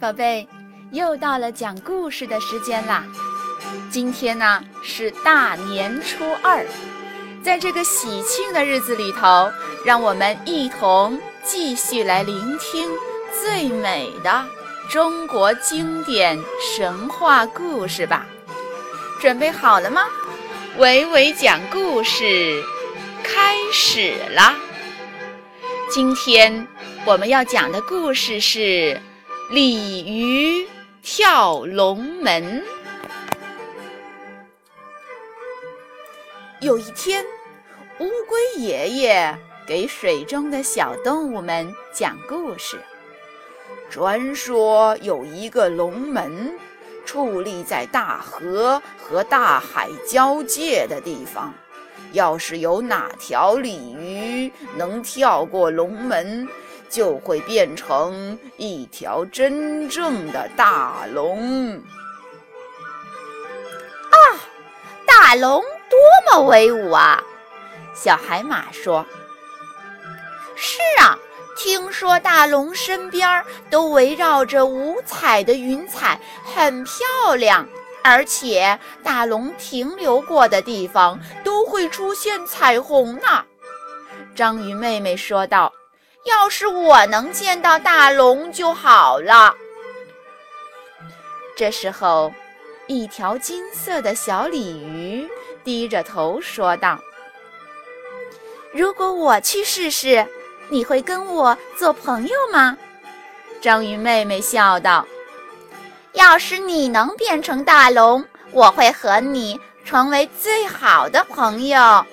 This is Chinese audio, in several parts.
宝贝，又到了讲故事的时间啦！今天呢是大年初二，在这个喜庆的日子里头，让我们一同继续来聆听最美的中国经典神话故事吧。准备好了吗？伟伟讲故事开始啦！今天我们要讲的故事是鲤鱼跳龙门。有一天，乌龟爷爷给水中的小动物们讲故事。传说有一个龙门，矗立在大河和大海交界的地方。要是有哪条鲤鱼能跳过龙门，就会变成一条真正的大龙。啊，大龙多么威武啊！小海马说：“是啊，听说大龙身边都围绕着五彩的云彩，很漂亮。”而且大龙停留过的地方都会出现彩虹呢，章鱼妹妹说道：“要是我能见到大龙就好了。”这时候，一条金色的小鲤鱼低着头说道：“如果我去试试，你会跟我做朋友吗？”章鱼妹妹笑道。要是你能变成大龙，我会和你成为最好的朋友。”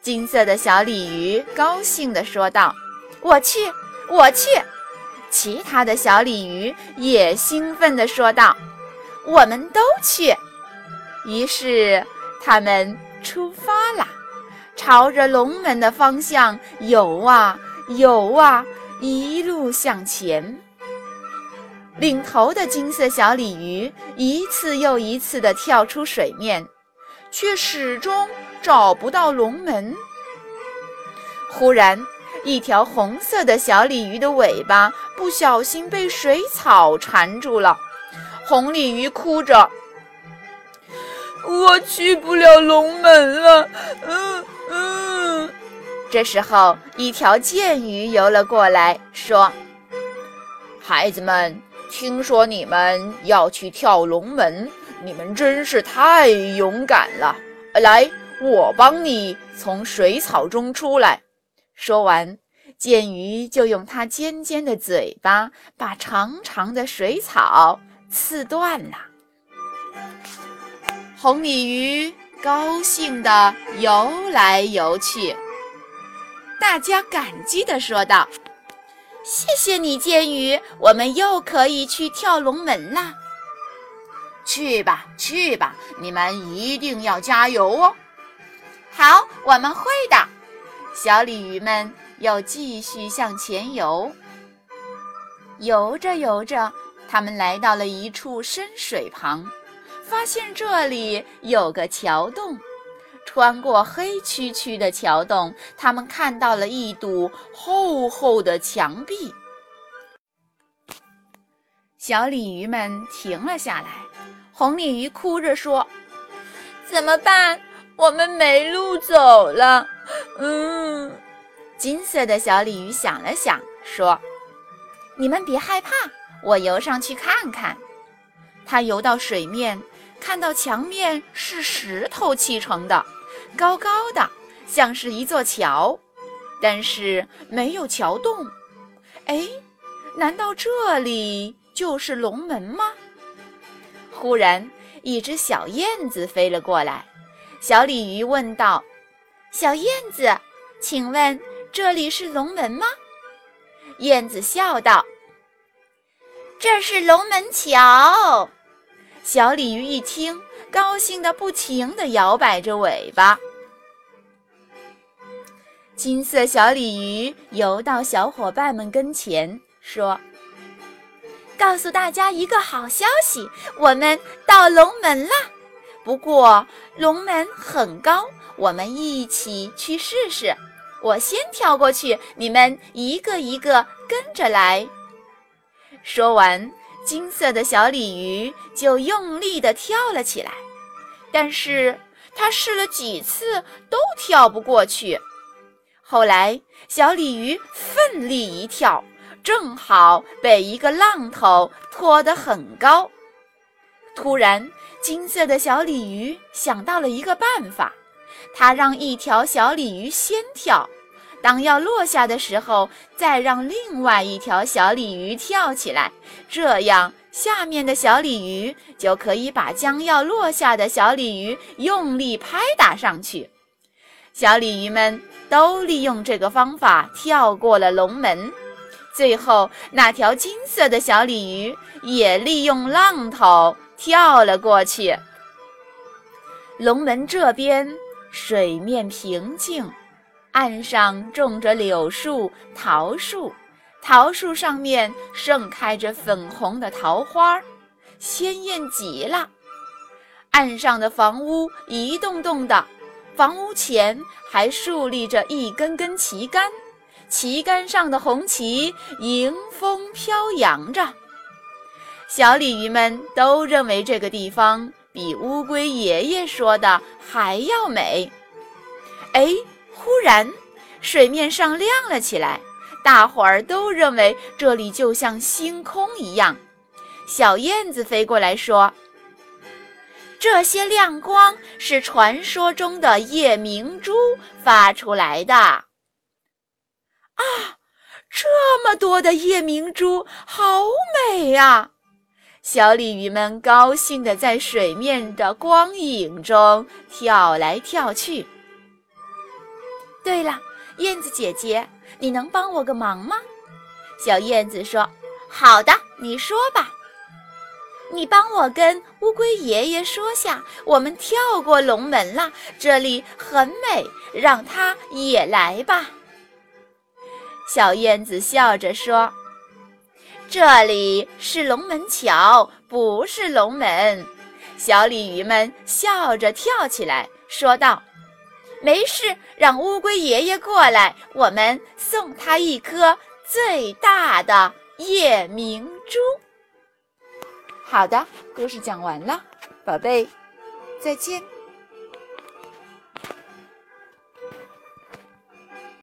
金色的小鲤鱼高兴地说道。“我去，我去！”其他的小鲤鱼也兴奋地说道：“我们都去！”于是他们出发了，朝着龙门的方向游啊游啊，一路向前。领头的金色小鲤鱼一次又一次地跳出水面，却始终找不到龙门。忽然，一条红色的小鲤鱼的尾巴不小心被水草缠住了。红鲤鱼哭着：“我去不了龙门了。”嗯嗯。这时候，一条剑鱼游了过来，说：“孩子们。”听说你们要去跳龙门，你们真是太勇敢了！来，我帮你从水草中出来。说完，剑鱼就用它尖尖的嘴巴把长长的水草刺断了。红鲤鱼高兴地游来游去，大家感激地说道。谢谢你，剑鱼，我们又可以去跳龙门啦！去吧，去吧，你们一定要加油哦！好，我们会的。小鲤鱼们又继续向前游。游着游着，他们来到了一处深水旁，发现这里有个桥洞。穿过黑黢黢的桥洞，他们看到了一堵厚厚的墙壁。小鲤鱼们停了下来，红鲤鱼哭着说：“怎么办？我们没路走了。”嗯，金色的小鲤鱼想了想，说：“你们别害怕，我游上去看看。”它游到水面，看到墙面是石头砌成的。高高的，像是一座桥，但是没有桥洞。哎，难道这里就是龙门吗？忽然，一只小燕子飞了过来。小鲤鱼问道：“小燕子，请问这里是龙门吗？”燕子笑道：“这是龙门桥。”小鲤鱼一听。高兴的不停地摇摆着尾巴。金色小鲤鱼游到小伙伴们跟前，说：“告诉大家一个好消息，我们到龙门了。不过龙门很高，我们一起去试试。我先跳过去，你们一个一个跟着来。”说完，金色的小鲤鱼就用力地跳了起来，但是它试了几次都跳不过去。后来，小鲤鱼奋力一跳，正好被一个浪头拖得很高。突然，金色的小鲤鱼想到了一个办法，它让一条小鲤鱼先跳。当要落下的时候，再让另外一条小鲤鱼跳起来，这样下面的小鲤鱼就可以把将要落下的小鲤鱼用力拍打上去。小鲤鱼们都利用这个方法跳过了龙门。最后，那条金色的小鲤鱼也利用浪头跳了过去。龙门这边水面平静。岸上种着柳树、桃树，桃树上面盛开着粉红的桃花，鲜艳极了。岸上的房屋一栋栋的，房屋前还竖立着一根根旗杆，旗杆上的红旗迎风飘扬着。小鲤鱼们都认为这个地方比乌龟爷爷说的还要美。哎。忽然，水面上亮了起来，大伙儿都认为这里就像星空一样。小燕子飞过来说：“这些亮光是传说中的夜明珠发出来的。”啊，这么多的夜明珠，好美呀！小鲤鱼们高兴地在水面的光影中跳来跳去。对了，燕子姐姐，你能帮我个忙吗？小燕子说：“好的，你说吧。你帮我跟乌龟爷爷说下，我们跳过龙门了，这里很美，让他也来吧。”小燕子笑着说：“这里是龙门桥，不是龙门。”小鲤鱼们笑着跳起来，说道。没事，让乌龟爷爷过来，我们送他一颗最大的夜明珠。好的，故事讲完了，宝贝，再见。